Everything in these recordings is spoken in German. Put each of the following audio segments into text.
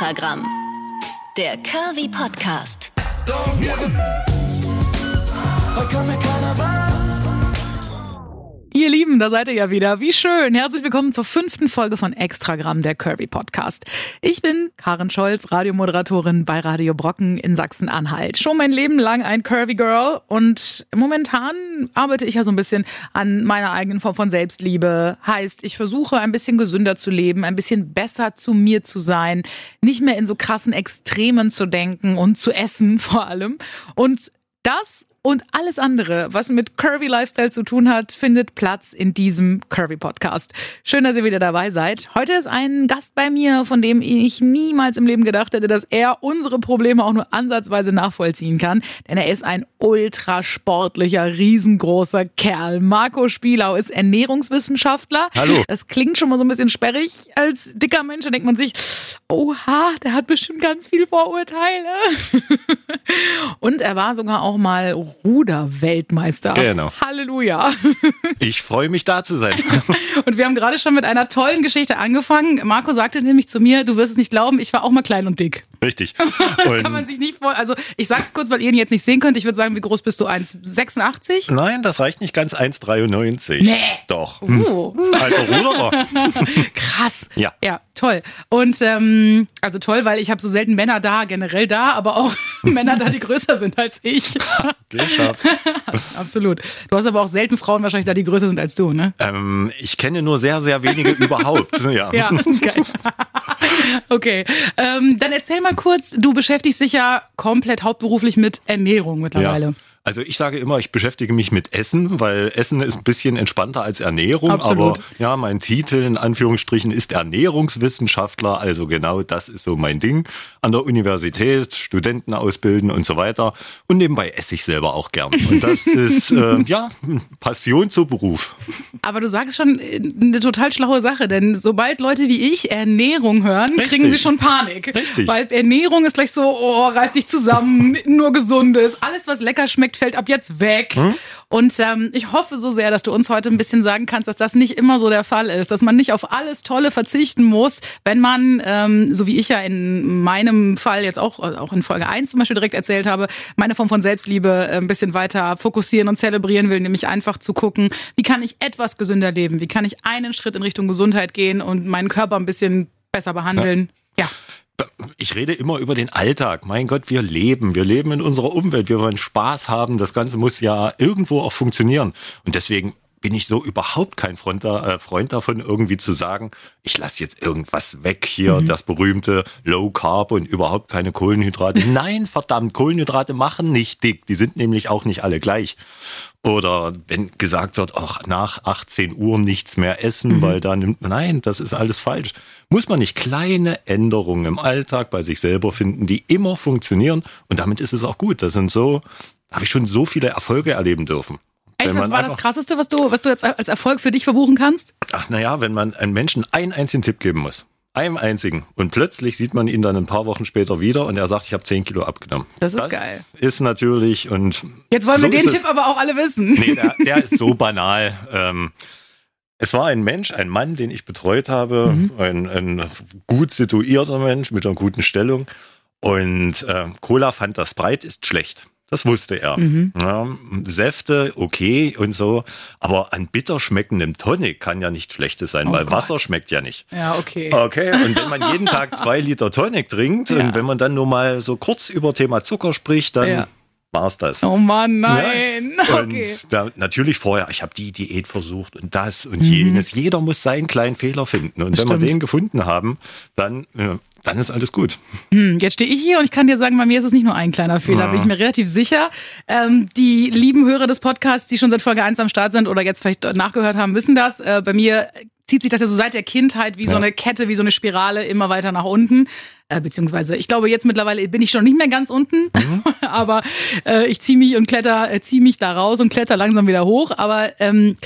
Extragramm. Der Curvy Podcast. Don't give a Heute kann mir keiner was. Ihr Lieben, da seid ihr ja wieder. Wie schön. Herzlich willkommen zur fünften Folge von Extragramm, der Curvy Podcast. Ich bin Karen Scholz, Radiomoderatorin bei Radio Brocken in Sachsen-Anhalt. Schon mein Leben lang ein Curvy Girl und momentan arbeite ich ja so ein bisschen an meiner eigenen Form von Selbstliebe. Heißt, ich versuche ein bisschen gesünder zu leben, ein bisschen besser zu mir zu sein, nicht mehr in so krassen Extremen zu denken und zu essen vor allem. Und das und alles andere, was mit Curvy Lifestyle zu tun hat, findet Platz in diesem Curvy Podcast. Schön, dass ihr wieder dabei seid. Heute ist ein Gast bei mir, von dem ich niemals im Leben gedacht hätte, dass er unsere Probleme auch nur ansatzweise nachvollziehen kann. Denn er ist ein ultra sportlicher, riesengroßer Kerl. Marco Spielau ist Ernährungswissenschaftler. Hallo. Das klingt schon mal so ein bisschen sperrig. Als dicker Mensch denkt man sich, oha, der hat bestimmt ganz viel Vorurteile. Und er war sogar auch mal Ruder-Weltmeister. Genau. Halleluja. Ich freue mich da zu sein. Und wir haben gerade schon mit einer tollen Geschichte angefangen. Marco sagte nämlich zu mir, du wirst es nicht glauben, ich war auch mal klein und dick. Richtig. Das kann man sich nicht vor. Also ich sag's kurz, weil ihr ihn jetzt nicht sehen könnt. Ich würde sagen, wie groß bist du? 1,86? Nein, das reicht nicht ganz 1,93. Nee. Doch. Uh. Alter Ruderer. Krass. Ja. Ja, toll. Und ähm, also toll, weil ich habe so selten Männer da, generell da, aber auch Männer da, die größer sind als ich. Geschafft. Absolut. Du hast aber auch selten Frauen wahrscheinlich da, die größer sind als du, ne? Ähm, ich kenne nur sehr, sehr wenige überhaupt. Ja. Ja, geil. Okay, ähm, dann erzähl mal kurz, du beschäftigst dich ja komplett hauptberuflich mit Ernährung mittlerweile. Ja. Also ich sage immer, ich beschäftige mich mit Essen, weil Essen ist ein bisschen entspannter als Ernährung. Absolut. Aber ja, mein Titel in Anführungsstrichen ist Ernährungswissenschaftler. Also genau das ist so mein Ding. An der Universität, Studenten ausbilden und so weiter. Und nebenbei esse ich selber auch gern. Und das ist äh, ja Passion zu Beruf. Aber du sagst schon äh, eine total schlaue Sache, denn sobald Leute wie ich Ernährung hören, Richtig. kriegen sie schon Panik. Richtig. Weil Ernährung ist gleich so, oh, reiß dich zusammen, nur Gesundes. Alles, was lecker schmeckt, fällt ab jetzt weg. Hm? Und ähm, ich hoffe so sehr, dass du uns heute ein bisschen sagen kannst, dass das nicht immer so der Fall ist, dass man nicht auf alles Tolle verzichten muss, wenn man, ähm, so wie ich ja in meinem Fall jetzt auch, auch in Folge 1 zum Beispiel direkt erzählt habe, meine Form von Selbstliebe äh, ein bisschen weiter fokussieren und zelebrieren will, nämlich einfach zu gucken, wie kann ich etwas gesünder leben, wie kann ich einen Schritt in Richtung Gesundheit gehen und meinen Körper ein bisschen besser behandeln. ja. Ich rede immer über den Alltag. Mein Gott, wir leben. Wir leben in unserer Umwelt. Wir wollen Spaß haben. Das Ganze muss ja irgendwo auch funktionieren. Und deswegen bin ich so überhaupt kein Freund, da, äh, Freund davon, irgendwie zu sagen, ich lasse jetzt irgendwas weg hier, das berühmte Low Carb und überhaupt keine Kohlenhydrate. Nein, verdammt, Kohlenhydrate machen nicht dick. Die sind nämlich auch nicht alle gleich. Oder wenn gesagt wird, ach, nach 18 Uhr nichts mehr essen, weil da nimmt man, nein, das ist alles falsch. Muss man nicht kleine Änderungen im Alltag bei sich selber finden, die immer funktionieren und damit ist es auch gut. Das sind so, habe ich schon so viele Erfolge erleben dürfen. Echt, was war das Krasseste, was du, was du jetzt als Erfolg für dich verbuchen kannst? Ach naja, wenn man einem Menschen einen einzigen Tipp geben muss. Einem einzigen. Und plötzlich sieht man ihn dann ein paar Wochen später wieder und er sagt, ich habe 10 Kilo abgenommen. Das ist geil. Ist natürlich und. Jetzt wollen so wir den Tipp aber auch alle wissen. Nee, der, der ist so banal. Ähm, es war ein Mensch, ein Mann, den ich betreut habe, Mhm. ein, ein gut situierter Mensch mit einer guten Stellung. Und äh, Cola fand das breit ist schlecht. Das wusste er. Mhm. Ja, Säfte, okay und so. Aber an bitter schmeckendem Tonic kann ja nichts Schlechtes sein, Oh weil Gott. Wasser schmeckt ja nicht. Ja, okay. Okay, und wenn man jeden Tag zwei Liter Tonic trinkt Ja. und wenn man dann nur mal so kurz über Thema Zucker spricht, dann Ja. War's das. Oh Mann, nein. Ja. Okay. Und da, natürlich vorher, ich habe die Diät versucht und das und Mhm. jenes. Jeder muss seinen kleinen Fehler finden. Und wenn wir den gefunden haben, dann, äh, dann ist alles gut. Hm, Jetzt stehe ich hier und ich kann dir sagen, bei mir ist es nicht nur ein kleiner Fehler, bin ich mir relativ sicher. Ähm, die lieben Hörer des Podcasts, die schon seit Folge 1 am Start sind oder jetzt vielleicht nachgehört haben, wissen das. Äh, bei mir zieht sich das ja so seit der Kindheit wie so Ja. eine Kette, wie so eine Spirale immer weiter nach unten. Äh, beziehungsweise, ich glaube, jetzt mittlerweile bin ich schon nicht mehr ganz unten, aber äh, ich ziehe mich und kletter, äh, ziehe mich da raus und kletter langsam wieder hoch. Aber ähm,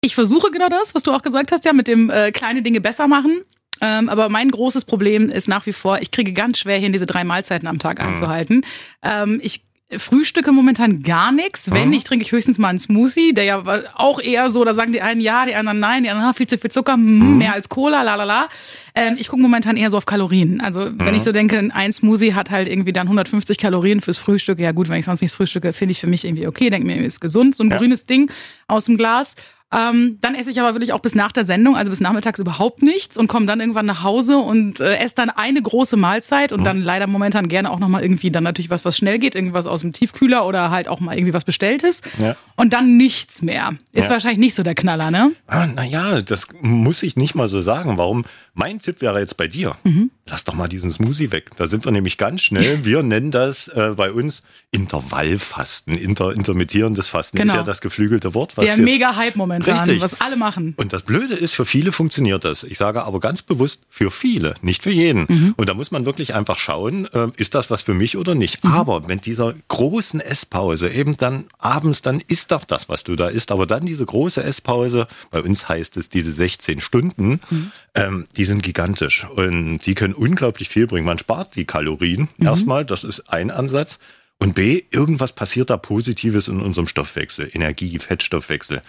ich versuche genau das, was du auch gesagt hast, ja, mit dem äh, kleine Dinge besser machen. Ähm, aber mein großes Problem ist nach wie vor, ich kriege ganz schwer hin, diese drei Mahlzeiten am Tag einzuhalten. Ähm, ich frühstücke momentan gar nichts. Wenn Mhm. nicht, trinke ich höchstens mal einen Smoothie, der ja auch eher so, da sagen die einen ja, die anderen nein, die anderen ah, viel zu viel Zucker, mm, mehr als Cola, la la la. Ähm, ich gucke momentan eher so auf Kalorien. Also wenn ich so denke, ein Smoothie hat halt irgendwie dann 150 Kalorien fürs Frühstück. Ja gut, wenn ich sonst nichts frühstücke, finde ich für mich irgendwie okay. Denke mir, ist gesund, so ein Ja. grünes Ding aus dem Glas. Ähm, dann esse ich aber wirklich auch bis nach der Sendung, also bis nachmittags überhaupt nichts und komme dann irgendwann nach Hause und äh, esse dann eine große Mahlzeit und dann leider momentan gerne auch nochmal irgendwie dann natürlich was, was schnell geht, irgendwas aus dem Tiefkühler oder halt auch mal irgendwie was Bestelltes. Ja. Und dann nichts mehr. Ist Ja. wahrscheinlich nicht so der Knaller, ne? Ah, naja, das muss ich nicht mal so sagen. Warum? Mein Tipp wäre jetzt bei dir. Mhm. Lass doch mal diesen Smoothie weg. Da sind wir nämlich ganz schnell. Wir nennen das äh, bei uns Intervallfasten. Inter intermittierendes Fasten Genau. ist ja das geflügelte Wort. Was Der jetzt mega Hype momentan, Richtig. was alle machen. Und das Blöde ist, für viele funktioniert das. Ich sage aber ganz bewusst, für viele, nicht für jeden. Mhm. Und da muss man wirklich einfach schauen, äh, ist das was für mich oder nicht. Mhm. Aber wenn dieser großen Esspause eben dann abends, dann ist doch das, was du da isst. Aber dann diese große Esspause, bei uns heißt es diese 16 Stunden, Mhm. ähm, die sind gigantisch. Und die können unglaublich viel bringen. Man spart die Kalorien erstmal, das ist ein Ansatz. Und B, irgendwas passiert da Positives in unserem Stoffwechsel, Energie, Fettstoffwechsel.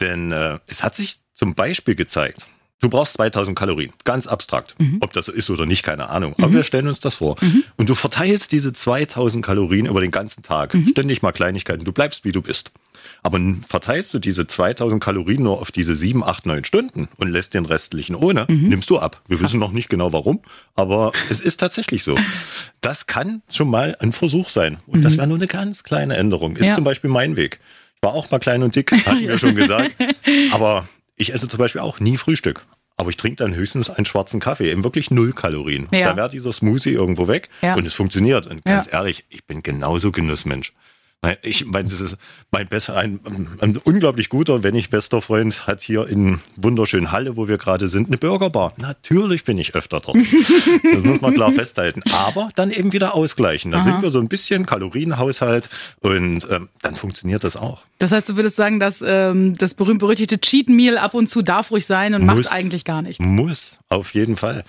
Denn äh, es hat sich zum Beispiel gezeigt, du brauchst 2000 Kalorien, ganz abstrakt. Ob das so ist oder nicht, keine Ahnung. Aber wir stellen uns das vor. Und du verteilst diese 2000 Kalorien über den ganzen Tag. Ständig mal Kleinigkeiten. Du bleibst, wie du bist. Aber verteilst du diese 2000 Kalorien nur auf diese 7, 8, 9 Stunden und lässt den restlichen ohne, nimmst du ab. Wir wissen noch nicht genau warum, aber es ist tatsächlich so. Das kann schon mal ein Versuch sein. Und das wäre nur eine ganz kleine Änderung. Ist Ja. zum Beispiel mein Weg. Ich war auch mal klein und dick, hatten wir schon gesagt. Aber ich esse zum Beispiel auch nie Frühstück. Aber ich trinke dann höchstens einen schwarzen Kaffee, eben wirklich null Kalorien. Ja. Da wäre dieser Smoothie irgendwo weg Ja. und es funktioniert. Und ganz Ja. ehrlich, ich bin genauso Genussmensch. Nein, Ich meine, das ist mein besser, ein, ein unglaublich guter, wenn nicht bester Freund, hat hier in wunderschönen Halle, wo wir gerade sind, eine Burgerbar. Natürlich bin ich öfter dort. das muss man klar festhalten. Aber dann eben wieder ausgleichen. Da sind wir so ein bisschen Kalorienhaushalt und ähm, dann funktioniert das auch. Das heißt, du würdest sagen, dass ähm, das berühmt-berüchtigte Cheat Meal ab und zu darf ruhig sein und Muss. macht eigentlich gar nichts. Muss, auf jeden Fall.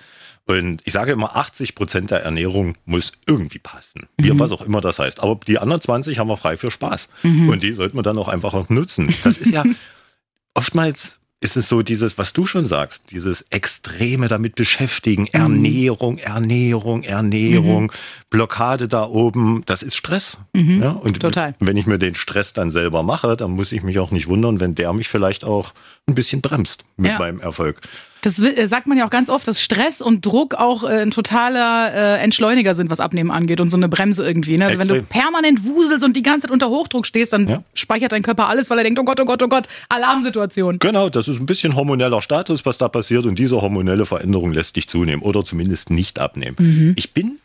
Und ich sage immer, 80 Prozent der Ernährung muss irgendwie passen. Wie, Mhm. Was auch immer das heißt. Aber die anderen 20 haben wir frei für Spaß. Mhm. Und die sollten wir dann auch einfach auch nutzen. Das ist ja, oftmals ist es so dieses, was du schon sagst, dieses Extreme damit beschäftigen. Mhm. Ernährung, Ernährung, Ernährung, Blockade da oben. Das ist Stress. Ja? Und Mhm. Total. wenn ich mir den Stress dann selber mache, dann muss ich mich auch nicht wundern, wenn der mich vielleicht auch ein bisschen bremst mit Ja. meinem Erfolg. Das äh, sagt man ja auch ganz oft, dass Stress und Druck auch äh, ein totaler äh, Entschleuniger sind, was Abnehmen angeht und so eine Bremse irgendwie. Ne? Also wenn du permanent wuselst und die ganze Zeit unter Hochdruck stehst, dann Ja. speichert dein Körper alles, weil er denkt, oh Gott, oh Gott, oh Gott, Alarmsituation. Genau, das ist ein bisschen hormoneller Status, was da passiert und diese hormonelle Veränderung lässt dich zunehmen oder zumindest nicht abnehmen. Mhm. Ich bin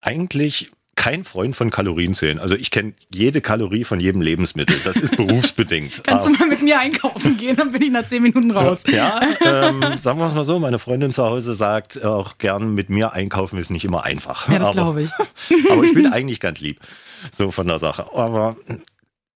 eigentlich kein Freund von Kalorienzählen. Also ich kenne jede Kalorie von jedem Lebensmittel. Das ist berufsbedingt. Kannst du mal mit mir einkaufen gehen, dann bin ich nach zehn Minuten raus. Ja, ähm, sagen wir es mal so, meine Freundin zu Hause sagt auch gern, mit mir einkaufen ist nicht immer einfach. Ja, das glaube ich. Aber ich bin eigentlich ganz lieb, so von der Sache. Aber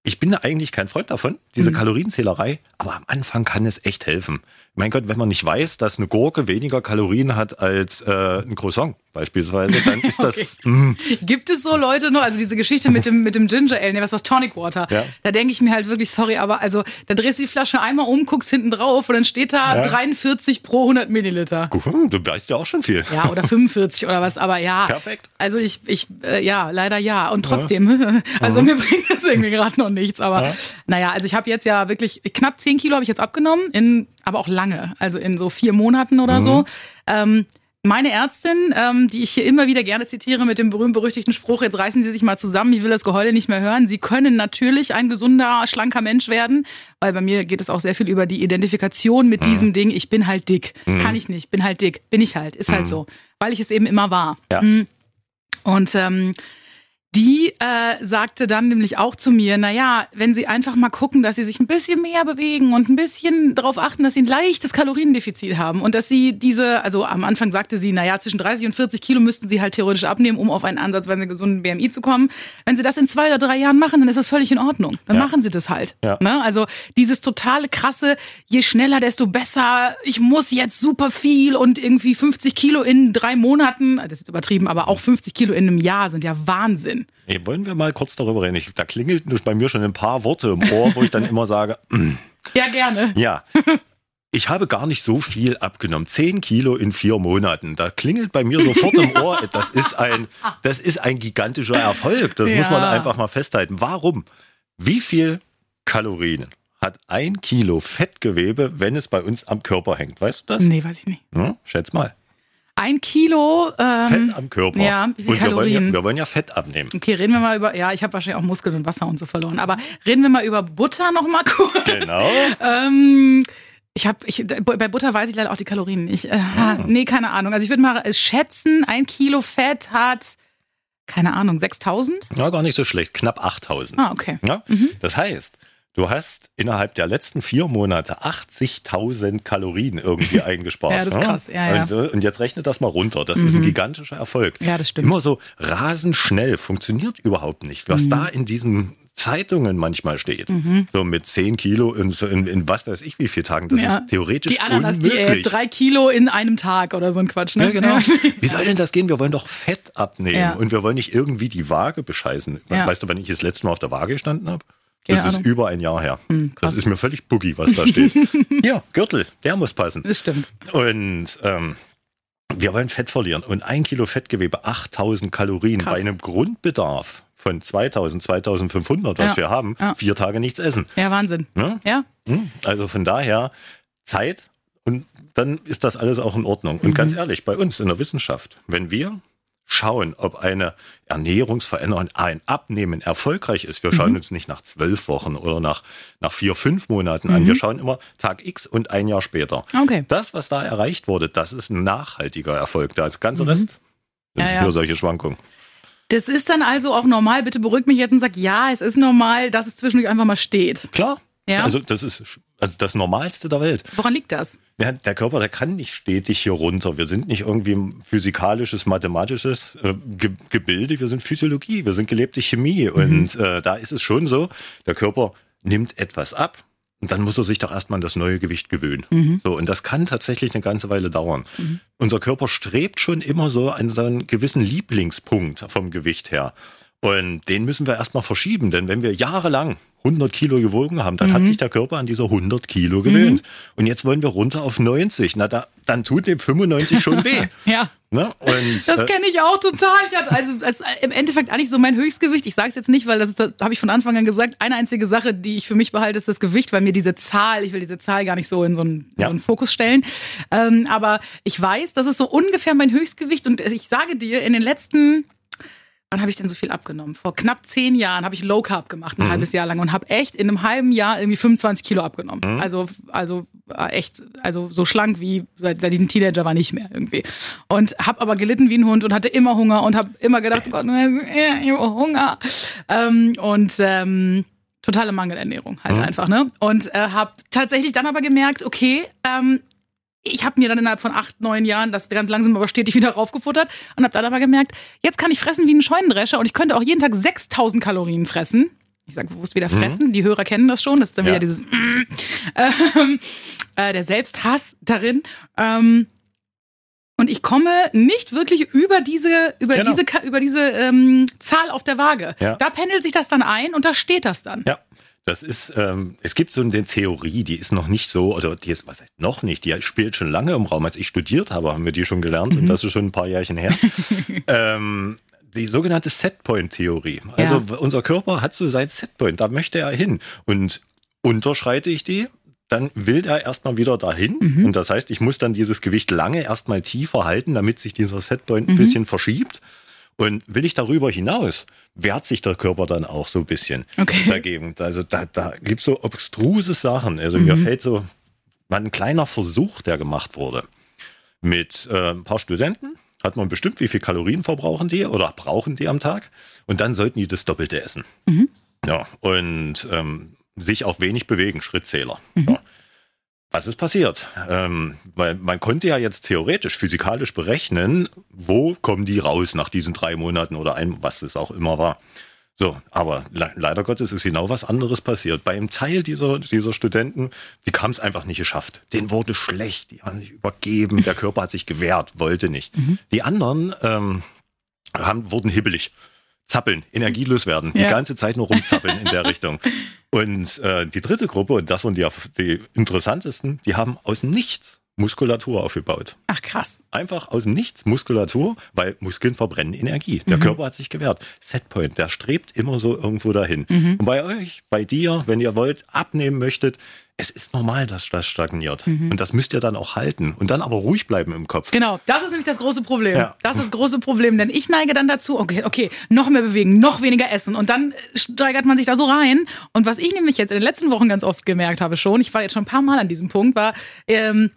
ich bin eigentlich kein Freund davon, diese Mhm. Kalorienzählerei. Aber am Anfang kann es echt helfen. Mein Gott, wenn man nicht weiß, dass eine Gurke weniger Kalorien hat als äh, ein Croissant beispielsweise, dann ist das... mm, Gibt es so Leute noch, also diese Geschichte mit dem, mit dem Ginger Ale, ne, was was Tonic Water, Ja. da denke ich mir halt wirklich, sorry, aber also da drehst du die Flasche einmal um, guckst hinten drauf und dann steht da Ja. 43 pro 100 Milliliter. gut, du weißt ja auch schon viel. Ja, oder 45 oder was, aber ja. Perfekt. Also ich, ich, äh, ja, leider ja. Und trotzdem, also mir bringt das irgendwie gerade noch nichts. Aber Ja. naja, also ich habe jetzt ja wirklich, knapp 10 Kilo habe ich jetzt abgenommen, in, aber auch lange, also in so vier Monaten oder so. Ähm, meine Ärztin, ähm, die ich hier immer wieder gerne zitiere mit dem berühmt-berüchtigten Spruch, jetzt reißen Sie sich mal zusammen, ich will das Geheule nicht mehr hören. Sie können natürlich ein gesunder, schlanker Mensch werden, weil bei mir geht es auch sehr viel über die Identifikation mit diesem Ding. Ich bin halt dick. Kann ich nicht, bin halt dick, bin ich halt, ist halt so. Weil ich es eben immer war. Ja. Und ähm, die äh, sagte dann nämlich auch zu mir, naja, wenn sie einfach mal gucken, dass sie sich ein bisschen mehr bewegen und ein bisschen darauf achten, dass sie ein leichtes Kaloriendefizit haben und dass sie diese, also am Anfang sagte sie, naja, zwischen 30 und 40 Kilo müssten sie halt theoretisch abnehmen, um auf einen ansatzweise gesunden BMI zu kommen. Wenn sie das in zwei oder drei Jahren machen, dann ist das völlig in Ordnung. Dann Ja. machen sie das halt. Ja. Ne? Also dieses totale krasse, je schneller, desto besser, ich muss jetzt super viel und irgendwie 50 Kilo in drei Monaten, das ist jetzt übertrieben, aber auch 50 Kilo in einem Jahr sind ja Wahnsinn. Nee, wollen wir mal kurz darüber reden? Ich, da klingelt bei mir schon ein paar Worte im Ohr, wo ich dann immer sage, mm, Ja, gerne. ja. Ich habe gar nicht so viel abgenommen. Zehn Kilo in vier Monaten. Da klingelt bei mir sofort im Ohr. Das ist ein, das ist ein gigantischer Erfolg. Das muss man Ja. einfach mal festhalten. Warum? Wie viel Kalorien hat ein Kilo Fettgewebe, wenn es bei uns am Körper hängt? Weißt du das? Nee, weiß ich nicht. Hm? Schätz mal. Ein Kilo. Ähm, Fett am Körper. ja, wie viel Und wir wollen, ja, wir wollen ja Fett abnehmen. okay, reden wir mal über. Ja, ich habe wahrscheinlich auch Muskeln und Wasser und so verloren. Aber reden wir mal über Butter noch mal kurz. Genau. Ähm, ich habe, ich, bei Butter weiß ich leider auch die Kalorien nicht. Äh, Ah. Nee, keine Ahnung. Also ich würde mal äh, schätzen, ein Kilo Fett hat, keine Ahnung, 6000? Ja, gar nicht so schlecht. Knapp 8000. Ah, okay. Ja? Mhm. Das heißt, du hast innerhalb der letzten vier Monate 80.000 Kalorien irgendwie eingespart. Ja, das ist ne? krass. Ja, ja. Und, so- und jetzt rechne das mal runter. Das ist ein gigantischer Erfolg. Ja, das stimmt. Immer so rasend schnell funktioniert überhaupt nicht. Mhm. Was da in diesen Zeitungen manchmal steht, so mit 10 Kilo in, so in, in was weiß ich wie viel Tagen, das Ja. ist theoretisch Die Ananas-Diät, unmöglich. drei Kilo in einem Tag oder so ein Quatsch, ne? Ja, genau. Wie soll denn das gehen? Wir wollen doch Fett abnehmen und wir wollen nicht irgendwie die Waage bescheißen. Weißt du, wenn ich das letzte Mal auf der Waage gestanden habe? Keine Das ist Ahnung. Hm, über ein Jahr her. krass. das ist mir völlig boogie, was da steht. ja, Gürtel, der muss passen. Das stimmt. Und ähm, wir wollen Fett verlieren. Und ein Kilo Fettgewebe, 8000 Kalorien Krass. bei einem Grundbedarf von 2000, 2500, was Ja. wir haben, Ja. vier Tage nichts essen. Ja, Wahnsinn. Ne? Ja, Hm? Also von daher Zeit und dann ist das alles auch in Ordnung. Und Mhm. ganz ehrlich, bei uns in der Wissenschaft, wenn wir schauen, ob eine Ernährungsveränderung, ein Abnehmen erfolgreich ist, wir Mhm. schauen uns nicht nach zwölf Wochen oder nach, nach vier, fünf Monaten an, wir schauen immer Tag X und ein Jahr später. Mhm. okay. Das, was da erreicht wurde, das ist ein nachhaltiger Erfolg. Der ganze Rest sind Mhm. Ja, ja. nur solche Schwankungen. Das ist dann also auch normal. Bitte beruhig mich jetzt und sag, ja, es ist normal, dass es zwischendurch einfach mal steht. Klar. Ja. Also das ist also das Normalste der Welt. Woran liegt das? Ja, der Körper, der kann nicht stetig hier runter. Wir sind nicht irgendwie ein physikalisches, mathematisches äh, Ge Gebilde, wir sind Physiologie, wir sind gelebte Chemie. Und äh, da ist es schon so, der Körper nimmt etwas ab und dann muss er sich doch erstmal an das neue Gewicht gewöhnen. So, und das kann tatsächlich eine ganze Weile dauern. Unser Körper strebt schon immer so an so einen gewissen Lieblingspunkt vom Gewicht her. Und den müssen wir erstmal verschieben, denn wenn wir jahrelang 100 Kilo gewogen haben, dann Mhm. hat sich der Körper an diese 100 Kilo gewöhnt. Und jetzt wollen wir runter auf 90. Na, da, dann tut dem 95 schon weh. Ja. Ne? Und, Das äh, kenne ich auch total. Ich hatte also ist im Endeffekt eigentlich so mein Höchstgewicht. Ich sage es jetzt nicht, weil das, das habe ich von Anfang an gesagt. Eine einzige Sache, die ich für mich behalte, ist das Gewicht, weil mir diese Zahl, ich will diese Zahl gar nicht so in so einen, in Ja. so einen Fokus stellen. Ähm, aber ich weiß, das ist so ungefähr mein Höchstgewicht. Und ich sage dir, in den letzten Wann habe ich denn so viel abgenommen? Vor knapp zehn Jahren habe ich Low Carb gemacht, Mhm. ein halbes Jahr lang und habe echt in einem halben Jahr irgendwie 25 Kilo abgenommen. Mhm. Also, also äh, echt, also so schlank wie seit, seit ich ein Teenager war nicht mehr irgendwie. Und habe aber gelitten wie ein Hund und hatte immer Hunger und habe immer gedacht, oh Gott, ich habe Hunger. Ähm, und ähm, totale Mangelernährung halt Mhm. einfach, ne? Und äh, habe tatsächlich dann aber gemerkt, okay, ähm, ich habe mir dann innerhalb von acht, neun Jahren das ganz langsam aber stetig wieder raufgefuttert und habe dann aber gemerkt, jetzt kann ich fressen wie ein Scheunendrescher und ich könnte auch jeden Tag 6000 Kalorien fressen. Ich sage bewusst wieder fressen, die Hörer kennen das schon, das ist dann Ja. wieder dieses mm, ähm, äh, der Selbsthass darin. Ähm, und ich komme nicht wirklich über diese, über Genau. diese, über diese ähm, Zahl auf der Waage. Ja. Da pendelt sich das dann ein und da steht das dann. Ja, das ist, ähm, es gibt so eine Theorie, die ist noch nicht so, oder die ist, was heißt noch nicht, die spielt schon lange im Raum. Als ich studiert habe, haben wir die schon gelernt und das ist schon ein paar Jährchen her. ähm, die sogenannte Setpoint-Theorie. Also Ja. unser Körper hat so sein Setpoint, da möchte er hin. Und unterschreite ich die, dann will er erstmal wieder dahin. Und das heißt, ich muss dann dieses Gewicht lange erstmal tiefer halten, damit sich dieser Setpoint ein bisschen verschiebt. Und will ich darüber hinaus, wehrt sich der Körper dann auch so ein bisschen Okay. dagegen. Also da, da gibt es so obstruse Sachen. Also mir fällt so ein kleiner Versuch, der gemacht wurde. Mit äh, ein paar Studenten hat man bestimmt, wie viel Kalorien verbrauchen die oder brauchen die am Tag. Und dann sollten die das Doppelte essen. Ja, und ähm, sich auch wenig bewegen, Schrittzähler. Ja. Was ist passiert? Ähm, weil man konnte ja jetzt theoretisch, physikalisch berechnen, wo kommen die raus nach diesen drei Monaten oder einem, was es auch immer war. So, aber le leider Gottes ist genau was anderes passiert. Bei einem Teil dieser, dieser Studenten, die haben es einfach nicht geschafft. Denen wurde schlecht, die haben sich übergeben, der Körper hat sich gewehrt, wollte nicht. Die anderen ähm, haben, wurden hibbelig. Zappeln, energielos werden, die Ja. ganze Zeit nur rumzappeln in der Richtung. Und äh, die dritte Gruppe, und das waren die, die interessantesten, die haben aus Nichts Muskulatur aufgebaut. Ach krass. Einfach aus dem Nichts Muskulatur, weil Muskeln verbrennen Energie. Der Körper hat sich gewehrt. Setpoint, der strebt immer so irgendwo dahin. Und bei euch, bei dir, wenn ihr wollt, abnehmen möchtet, es ist normal, dass das stagniert. Und das müsst ihr dann auch halten. Und dann aber ruhig bleiben im Kopf. Genau, das ist nämlich das große Problem. Ja. Das ist das große Problem, denn ich neige dann dazu, okay, okay, noch mehr bewegen, noch weniger essen und dann steigert man sich da so rein. Und was ich nämlich jetzt in den letzten Wochen ganz oft gemerkt habe schon, ich war jetzt schon ein paar Mal an diesem Punkt, war, ähm,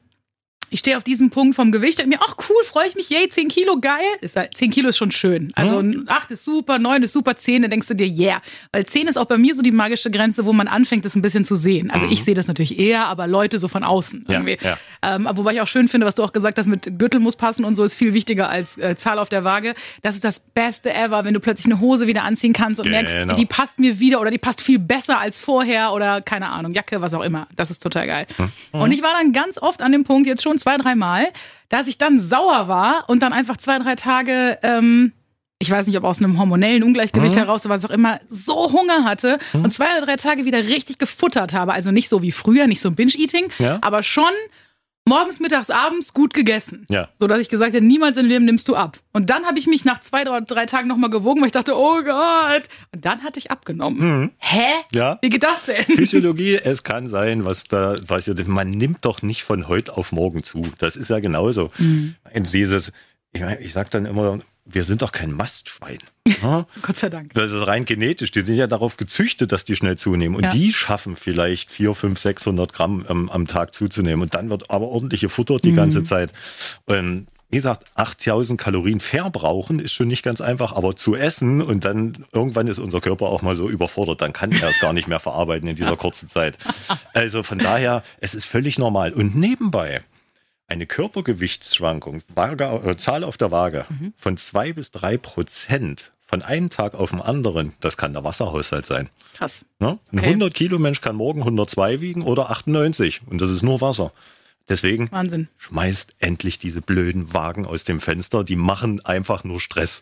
ich stehe auf diesem Punkt vom Gewicht und mir, ach cool, freue ich mich, yay, 10 Kilo, geil. Ist, halt- 10 Kilo ist schon schön. Also 8 ist super, 9 ist super, 10, dann denkst du dir, yeah. Weil 10 ist auch bei mir so die magische Grenze, wo man anfängt, das ein bisschen zu sehen. Also ich sehe das natürlich eher, aber Leute so von außen. Ja, Irgendwie. ja. Ähm, aber wobei ich auch schön finde, was du auch gesagt hast, mit Gürtel muss passen und so ist viel wichtiger als äh, Zahl auf der Waage. Das ist das Beste ever, wenn du plötzlich eine Hose wieder anziehen kannst und Genau. merkst, die passt mir wieder oder die passt viel besser als vorher oder keine Ahnung, Jacke, was auch immer. Das ist total geil. Und ich war dann ganz oft an dem Punkt, jetzt schon zwei, drei Mal, dass ich dann sauer war und dann einfach zwei, drei Tage, ähm, ich weiß nicht, ob aus einem hormonellen Ungleichgewicht heraus oder was auch immer, so Hunger hatte und zwei oder drei Tage wieder richtig gefuttert habe. Also nicht so wie früher, nicht so Binge-Eating, Ja. aber schon morgens, mittags, abends gut gegessen. Ja. So dass ich gesagt habe, niemals im Leben nimmst du ab. Und dann habe ich mich nach zwei, drei, drei Tagen nochmal gewogen, weil ich dachte, oh Gott. Und dann hatte ich abgenommen. Hä? Mhm. Ja. Wie geht das denn? Physiologie, es kann sein, was da, was man nimmt doch nicht von heute auf morgen zu. Das ist ja genauso. Mhm. Dieses, ich, mein, ich sage dann immer, wir sind doch kein Mastschwein. Ja? Gott sei Dank. Das ist rein genetisch. Die sind ja darauf gezüchtet, dass die schnell zunehmen. Und Ja. die schaffen vielleicht 4, 5, 600 Gramm ähm, am Tag zuzunehmen. Und dann wird aber ordentlich gefuttert die ganze Zeit. Und wie gesagt, 8000 Kalorien verbrauchen ist schon nicht ganz einfach, aber zu essen und dann irgendwann ist unser Körper auch mal so überfordert, dann kann er es gar nicht mehr verarbeiten in dieser kurzen Zeit. Also von daher, es ist völlig normal. Und nebenbei, eine Körpergewichtsschwankung, Waage, äh, Zahl auf der Waage von zwei bis drei Prozent von einem Tag auf den anderen, das kann der Wasserhaushalt sein. Krass. Ne? Ein Okay. 100 Kilo Mensch kann morgen 102 wiegen oder 98 und das ist nur Wasser. Deswegen Wahnsinn. schmeißt endlich diese blöden Wagen aus dem Fenster, die machen einfach nur Stress.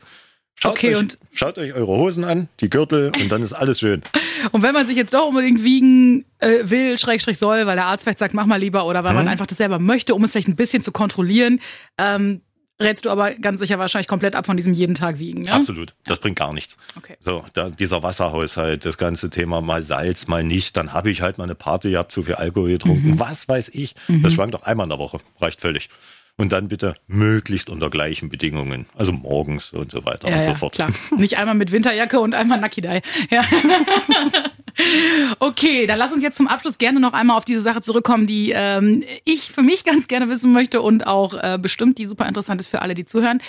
Schaut, Okay, euch, und- schaut euch eure Hosen an, die Gürtel und dann ist alles schön. Und wenn man sich jetzt doch unbedingt wiegen äh, will, Schrägstrich soll, weil der Arzt vielleicht sagt, mach mal lieber, oder weil Mhm. man einfach das selber möchte, um es vielleicht ein bisschen zu kontrollieren, ähm, rätst du aber ganz sicher wahrscheinlich komplett ab von diesem jeden Tag wiegen. Ne? Absolut, das bringt gar nichts. Okay. So, da, dieser Wasserhaushalt, das ganze Thema mal Salz, mal nicht, dann habe ich halt mal eine Party gehabt, zu viel Alkohol getrunken, Mhm. was weiß ich. Das schwankt doch einmal in der Woche, reicht völlig. Und dann bitte möglichst unter gleichen Bedingungen, also morgens und so weiter Ja, und ja, so fort. klar. Nicht einmal mit Winterjacke und einmal Nakidai. Ja. okay, dann lass uns jetzt zum Abschluss gerne noch einmal auf diese Sache zurückkommen, die ähm, ich für mich ganz gerne wissen möchte und auch äh, bestimmt die super interessant ist für alle, die zuhören.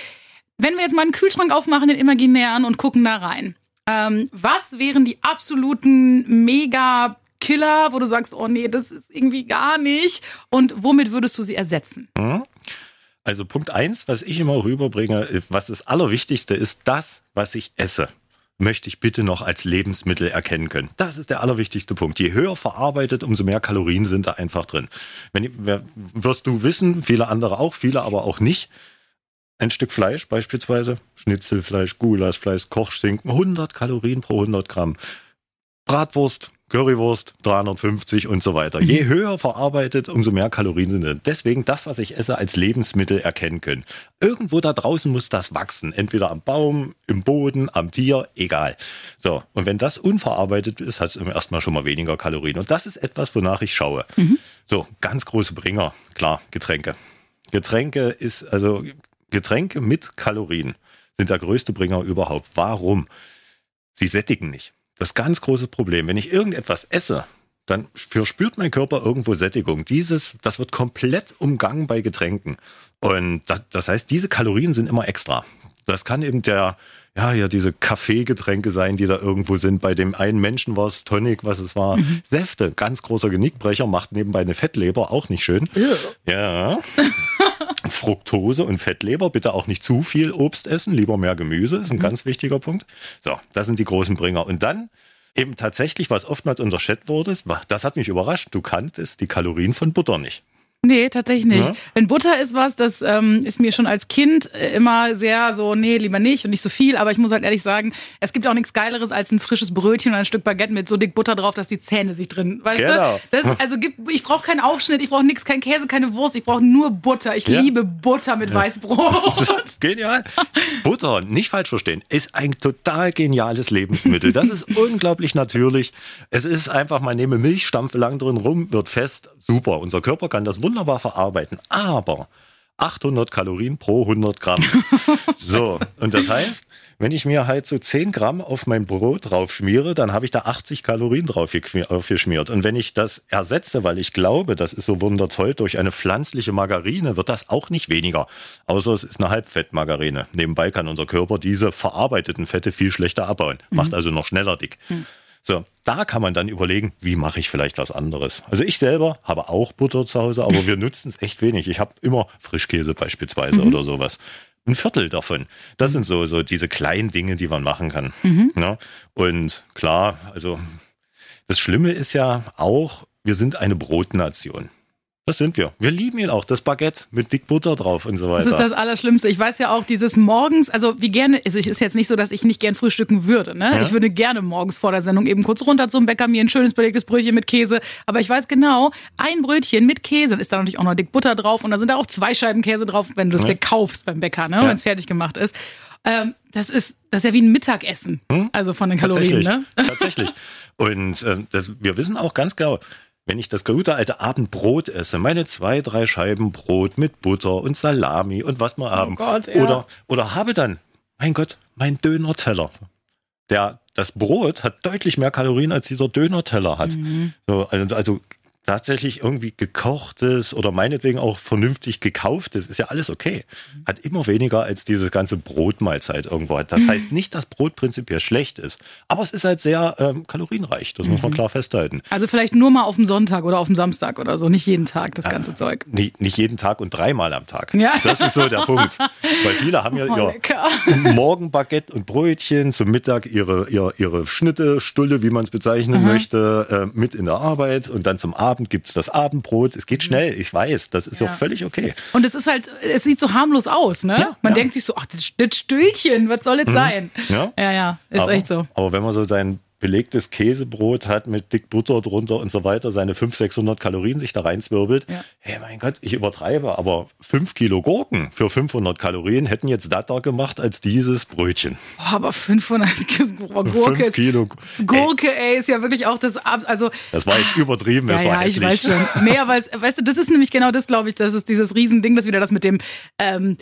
Wenn wir jetzt mal einen Kühlschrank aufmachen, den imaginären und gucken da rein. Ähm, was wären die absoluten mega Killer, wo du sagst, oh nee, das ist irgendwie gar nicht. Und womit würdest du sie ersetzen? Also Punkt eins, was ich immer rüberbringe, was das Allerwichtigste ist, das, was ich esse, möchte ich bitte noch als Lebensmittel erkennen können. Das ist der allerwichtigste Punkt. Je höher verarbeitet, umso mehr Kalorien sind da einfach drin. Wenn, wirst du wissen, viele andere auch, viele aber auch nicht. Ein Stück Fleisch beispielsweise, Schnitzelfleisch, Gulaschfleisch, Kochschinken, 100 Kalorien pro 100 Gramm. Bratwurst, Currywurst, 350 und so weiter. Je höher verarbeitet, umso mehr Kalorien sind drin. Deswegen das, was ich esse, als Lebensmittel erkennen können. Irgendwo da draußen muss das wachsen. Entweder am Baum, im Boden, am Tier, egal. So, und wenn das unverarbeitet ist, hat es erstmal schon mal weniger Kalorien. Und das ist etwas, wonach ich schaue. So, ganz große Bringer, klar, Getränke. Getränke ist, also Getränke mit Kalorien sind der größte Bringer überhaupt. Warum? Sie sättigen nicht. Das ganz große Problem, wenn ich irgendetwas esse, dann verspürt mein Körper irgendwo Sättigung. Dieses, das wird komplett umgangen bei Getränken. Und das, das heißt, diese Kalorien sind immer extra. Das kann eben der, ja, ja, diese Kaffeegetränke sein, die da irgendwo sind. Bei dem einen Menschen war es Tonic, was es war. Säfte, ganz großer Genickbrecher, macht nebenbei eine Fettleber, auch nicht schön. Ja. Fructose und Fettleber, bitte auch nicht zu viel Obst essen, lieber mehr Gemüse, ist ein ganz wichtiger Punkt. So, das sind die großen Bringer. Und dann eben tatsächlich, was oftmals unterschätzt wurde, das hat mich überrascht, du kanntest die Kalorien von Butter nicht. Nee, tatsächlich nicht. Ja? Wenn Butter ist was, das ähm, ist mir schon als Kind äh, immer sehr so, nee, lieber nicht und nicht so viel. Aber ich muss halt ehrlich sagen, es gibt auch nichts Geileres als ein frisches Brötchen und ein Stück Baguette mit so dick Butter drauf, dass die Zähne sich drin, weißt Genau. du? Das, also gibt, ich brauche keinen Aufschnitt, ich brauche nichts, kein Käse, keine Wurst, ich brauche nur Butter. Ich Ja. liebe Butter mit Weißbrot. Genial. Butter, nicht falsch verstehen, ist ein total geniales Lebensmittel. Das ist unglaublich natürlich. Es ist einfach, man nehme Milch, stampfe lang drin rum, wird fest, super. Unser Körper kann das wunderbar verarbeiten. Aber 800 Kalorien pro 100 Gramm. So, und das heißt, wenn ich mir halt so 10 Gramm auf mein Brot drauf schmiere, dann habe ich da 80 Kalorien drauf aufgeschmiert. Und wenn ich das ersetze, weil ich glaube, das ist so wundertoll, durch eine pflanzliche Margarine, wird das auch nicht weniger. Außer es ist eine Halbfettmargarine. Nebenbei kann unser Körper diese verarbeiteten Fette viel schlechter abbauen. Macht also noch schneller dick. So, da kann man dann überlegen, wie mache ich vielleicht was anderes. Also ich selber habe auch Butter zu Hause, aber wir nutzen es echt wenig. Ich habe immer Frischkäse beispielsweise oder sowas. Ein Viertel davon. Das sind so, so diese kleinen Dinge, die man machen kann. Ja? Und klar, also das Schlimme ist ja auch, wir sind eine Brotnation. Das sind wir. Wir lieben ihn auch. Das Baguette mit dick Butter drauf und so Das weiter. ist das Allerschlimmste. Ich weiß ja auch, dieses morgens, also wie gerne, es ist jetzt nicht so, dass ich nicht gern frühstücken würde. Ne? Ja. Ich würde gerne morgens vor der Sendung eben kurz runter zum Bäcker, mir ein schönes belegtes Brötchen mit Käse. Aber ich weiß genau, ein Brötchen mit Käse, ist da natürlich auch noch dick Butter drauf und da sind da auch zwei Scheiben Käse drauf, wenn du es dir kaufst beim Bäcker, ne? Ja. wenn es fertig gemacht ist. Ähm, das ist das ist ja wie ein Mittagessen, also von den Kalorien. Hm? Tatsächlich. Ne? Tatsächlich. Und äh, das, wir wissen auch ganz genau, wenn ich das gute alte Abendbrot esse, meine zwei, drei Scheiben Brot mit Butter und Salami und was wir haben. Gott, ja. oder, oder habe dann, mein Gott, mein Döner-Teller. Der, das Brot hat deutlich mehr Kalorien, als dieser Döner-Teller hat. Mhm. So, also, also tatsächlich irgendwie gekochtes oder meinetwegen auch vernünftig gekauftes, ist ja alles okay. Hat immer weniger als diese ganze Brotmahlzeit irgendwo hat. Das heißt nicht, dass Brot prinzipiell schlecht ist, aber es ist halt sehr ähm, kalorienreich. Das muss man klar festhalten. Also vielleicht nur mal auf dem Sonntag oder auf dem Samstag oder so, nicht jeden Tag das ganze Zeug. Nicht, nicht jeden Tag und dreimal am Tag. Ja. Das ist so der Punkt. Weil viele haben ja Oh, ihr. Morgenbaguette und Brötchen, zum Mittag ihre, ihre, ihre Schnitte, Stulle, wie man es bezeichnen möchte, äh, mit in der Arbeit und dann zum Abend gibt's das Abendbrot. Es geht schnell, ich weiß, das ist Ja. auch völlig okay. Und es ist halt, es sieht so harmlos aus, ne? Ja, Man ja. denkt sich so, ach, das, das Stühlchen, was soll es sein? Ja. ja, ja, ist aber, echt so. Aber wenn man so sein belegtes Käsebrot hat mit dick Butter drunter und so weiter, seine 500, 600 Kalorien sich da reinzwirbelt, Ja. hey mein Gott, ich übertreibe, aber 5 Kilo Gurken für 500 Kalorien hätten jetzt datter gemacht als dieses Brötchen. Boah, aber 500 Gurke, 5 ist, Kilo. Ey, Gurke, ey, ist ja wirklich auch das, also das war jetzt übertrieben, Ja, das war ja, ich weiß schon. Nee, aber es, weißt du, das ist nämlich genau das, glaube ich, das ist dieses Riesending, das wieder das mit dem ähm,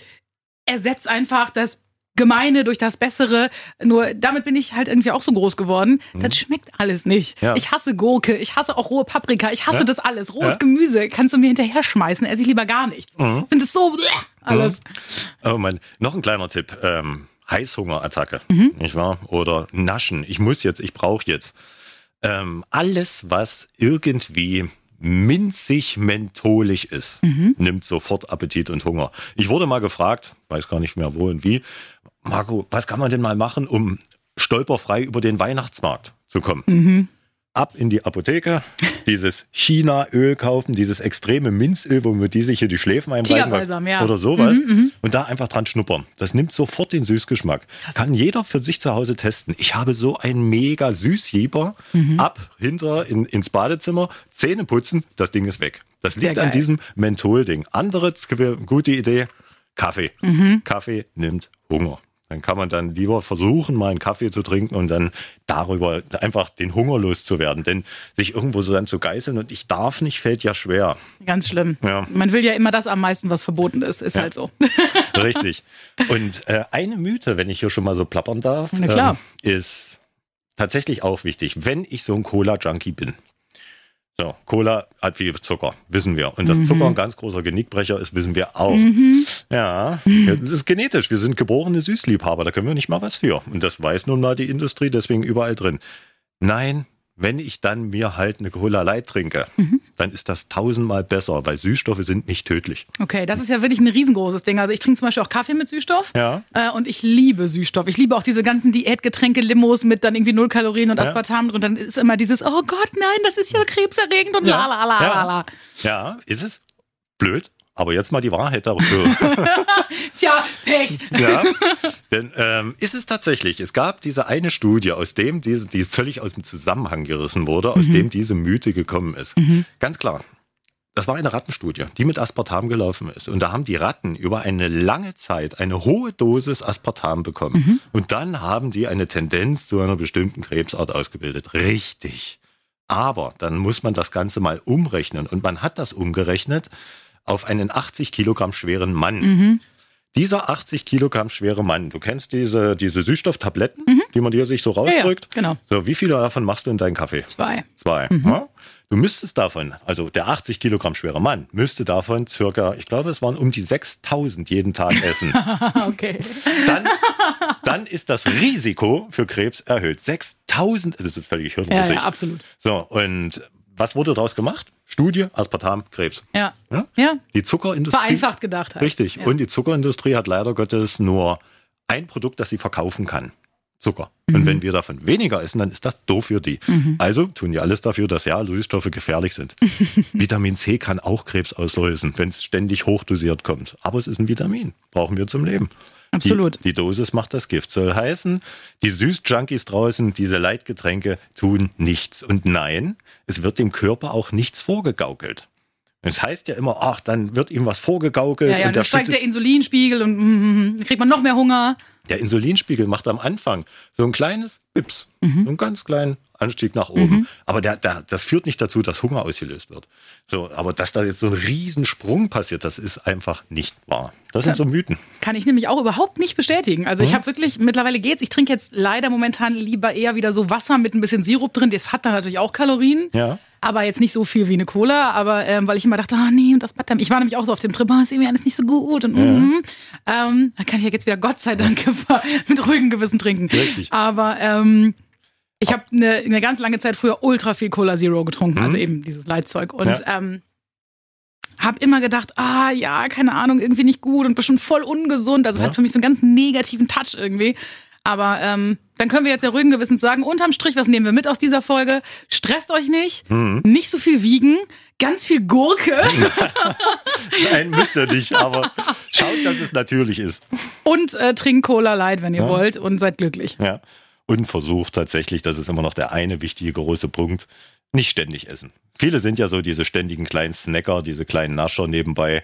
ersetzt einfach das Gemeine durch das Bessere. Nur damit bin ich halt irgendwie auch so groß geworden. Das schmeckt alles nicht. Mhm. Ja. Ich hasse Gurke, ich hasse auch rohe Paprika, ich hasse Ja. das alles. Rohes Ja. Mhm. Gemüse kannst du mir hinterher schmeißen, esse ich lieber gar nichts. Ich finde es so bleh, alles. Oh Mann, noch ein kleiner Tipp. Ähm, Heißhungerattacke, Mhm. nicht wahr? Oder Naschen. Ich muss jetzt, ich brauche jetzt. Ähm, alles, was irgendwie minzig mentholig ist, Mhm. nimmt sofort Appetit und Hunger. Ich wurde mal gefragt, weiß gar nicht mehr wo und wie, Marco, was kann man denn mal machen, um stolperfrei über den Weihnachtsmarkt zu kommen? Mhm. Ab in die Apotheke, dieses China-Öl kaufen, dieses extreme Minzöl, womit die sich hier die Schläfen einreiben Tigerbalsam, ja. oder sowas und da einfach dran schnuppern. Das nimmt sofort den Süßgeschmack. Kann jeder für sich zu Hause testen. Ich habe so einen mega Süßjieber. Ab, hinter, in, ins Badezimmer, Zähne putzen, das Ding ist weg. Das liegt an diesem Menthol-Ding. Andere, gute Idee, Kaffee. Kaffee nimmt Hunger. Dann kann man dann lieber versuchen, mal einen Kaffee zu trinken und dann darüber einfach den Hunger loszuwerden. Denn sich irgendwo so dann zu geißeln und ich darf nicht, fällt ja schwer. Ganz schlimm. Ja. Man will ja immer das am meisten, was verboten ist. Ist halt so. Richtig. Und äh, eine Mythe, wenn ich hier schon mal so plappern darf. Ähm, ist tatsächlich auch wichtig, wenn ich so ein Cola-Junkie bin. So, Cola hat viel Zucker, wissen wir. Und dass Mhm. Zucker ein ganz großer Genickbrecher ist, wissen wir auch. Ja, das ist genetisch. Wir sind geborene Süßliebhaber, da können wir nicht mal was für. Und das weiß nun mal die Industrie, deswegen überall drin. Nein, wenn ich dann mir halt eine Cola Light trinke, Mhm. dann ist das tausendmal besser, weil Süßstoffe sind nicht tödlich. Okay, das ist ja wirklich ein riesengroßes Ding. Also ich trinke zum Beispiel auch Kaffee mit Süßstoff. Ja. Äh, und ich liebe Süßstoff. Ich liebe auch diese ganzen Diätgetränke, Limos mit dann irgendwie null Kalorien und Ja. Aspartam. Und dann ist immer dieses, oh Gott, nein, das ist ja krebserregend und Ja. la la la la Ja. la. Ja, ist es? Blöd. Aber jetzt mal die Wahrheit darüber. Tja, Pech. ja, denn ähm, ist es tatsächlich, es gab diese eine Studie, aus dem diese, die völlig aus dem Zusammenhang gerissen wurde, aus dem diese Mythe gekommen ist. Ganz klar. Das war eine Rattenstudie, die mit Aspartam gelaufen ist. Und da haben die Ratten über eine lange Zeit eine hohe Dosis Aspartam bekommen. Und dann haben die eine Tendenz zu einer bestimmten Krebsart ausgebildet. Richtig. Aber dann muss man das Ganze mal umrechnen. Und man hat das umgerechnet auf einen 80 Kilogramm schweren Mann. Dieser 80 Kilogramm schwere Mann, du kennst diese, diese Süßstofftabletten, die man dir sich so Ja, ja, rausdrückt? genau. So, wie viele davon machst du in deinen Kaffee? Zwei. Zwei. Ja? Du müsstest davon, also der 80 Kilogramm schwere Mann, müsste davon circa, ich glaube, es waren um die 6000 jeden Tag essen. Okay. dann, dann ist das Risiko für Krebs erhöht. 6000, das ist völlig Ja, hirnrissig. ja, absolut. So, und was wurde daraus gemacht? Studie, Aspartam, Krebs. Ja. Ja? Ja. Die Zuckerindustrie. Vereinfacht gedacht halt. Richtig. Ja. Und die Zuckerindustrie hat leider Gottes nur ein Produkt, das sie verkaufen kann. Zucker. Mhm. Und wenn wir davon weniger essen, dann ist das doof für die. Also tun die alles dafür, dass ja Süßstoffe gefährlich sind. Vitamin C kann auch Krebs auslösen, wenn es ständig hochdosiert kommt. Aber es ist ein Vitamin. Brauchen wir zum Leben. Absolut. Die, die Dosis macht das Gift. Soll heißen, die Süßjunkies draußen, diese Leitgetränke tun nichts. Und nein, es wird dem Körper auch nichts vorgegaukelt. Es heißt ja immer, ach, dann wird ihm was vorgegaukelt Ja, ja, und dann steigt der Insulinspiegel und mm, dann kriegt man noch mehr Hunger. Der Insulinspiegel macht am Anfang so ein kleines Pips, Mhm. so einen ganz kleinen Anstieg nach oben. Aber der, der, das führt nicht dazu, dass Hunger ausgelöst wird. So, aber dass da jetzt so ein Riesensprung passiert, das ist einfach nicht wahr. Das sind so Mythen. Kann ich nämlich auch überhaupt nicht bestätigen. Also Mhm. ich habe wirklich, mittlerweile geht's. Ich trinke jetzt leider momentan lieber eher wieder so Wasser mit ein bisschen Sirup drin. Das hat dann natürlich auch Kalorien. Ja. Aber jetzt nicht so viel wie eine Cola, aber ähm, weil ich immer dachte, ah nee, und das Butter. Ich war nämlich auch so auf dem Trip, ah, ist irgendwie alles nicht so gut. Und mhm. ähm, dann kann ich ja jetzt wieder Gott sei Dank mit ruhigem Gewissen trinken. Richtig. Aber ähm, ich habe eine, eine ganz lange Zeit früher ultra viel Cola Zero getrunken, also eben dieses Leitzeug. Und Mhm. Ja. ähm, habe immer gedacht, ah ja, keine Ahnung, irgendwie nicht gut und bestimmt voll ungesund. Also es Ja. hat für mich so einen ganz negativen Touch irgendwie. Aber ähm, dann können wir jetzt ja ruhigen Gewissens sagen, unterm Strich, was nehmen wir mit aus dieser Folge? Stresst euch nicht, Mhm. nicht so viel wiegen, ganz viel Gurke Nein, müsst ihr nicht, aber schaut, dass es natürlich ist. und äh, trinkt Cola Light, wenn ihr Ja. wollt und seid glücklich. Ja. Und versucht tatsächlich, das ist immer noch der eine wichtige große Punkt, nicht ständig essen. Viele sind ja so diese ständigen kleinen Snacker, diese kleinen Nascher nebenbei.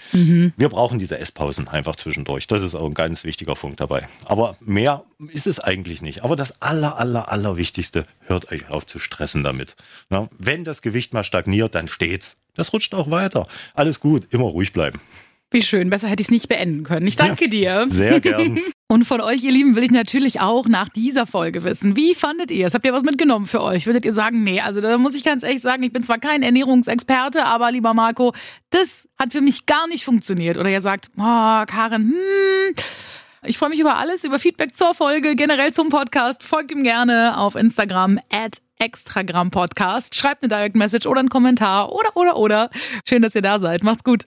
Wir brauchen diese Esspausen einfach zwischendurch. Das ist auch ein ganz wichtiger Punkt dabei. Aber mehr ist es eigentlich nicht. Aber das aller, aller, aller Wichtigste, hört euch auf zu stressen damit. Na, wenn das Gewicht mal stagniert, dann steht's. Das rutscht auch weiter. Alles gut, immer ruhig bleiben. Wie schön, besser hätte ich es nicht beenden können. Ich danke dir. Sehr gern. Und von euch, ihr Lieben, will ich natürlich auch nach dieser Folge wissen. Wie fandet ihr es? Habt ihr was mitgenommen für euch? Würdet ihr sagen, nee, also da muss ich ganz ehrlich sagen, ich bin zwar kein Ernährungsexperte, aber lieber Marco, das hat für mich gar nicht funktioniert. Oder ihr sagt, oh, Karin, hm, ich freue mich über alles, über Feedback zur Folge, generell zum Podcast. Folgt ihm gerne auf Instagram at Extragramm Podcast. Schreibt eine Direct Message oder einen Kommentar oder, oder, oder. Schön, dass ihr da seid. Macht's gut.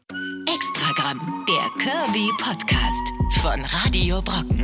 Extragramm, der Kirby Podcast von Radio Brocken.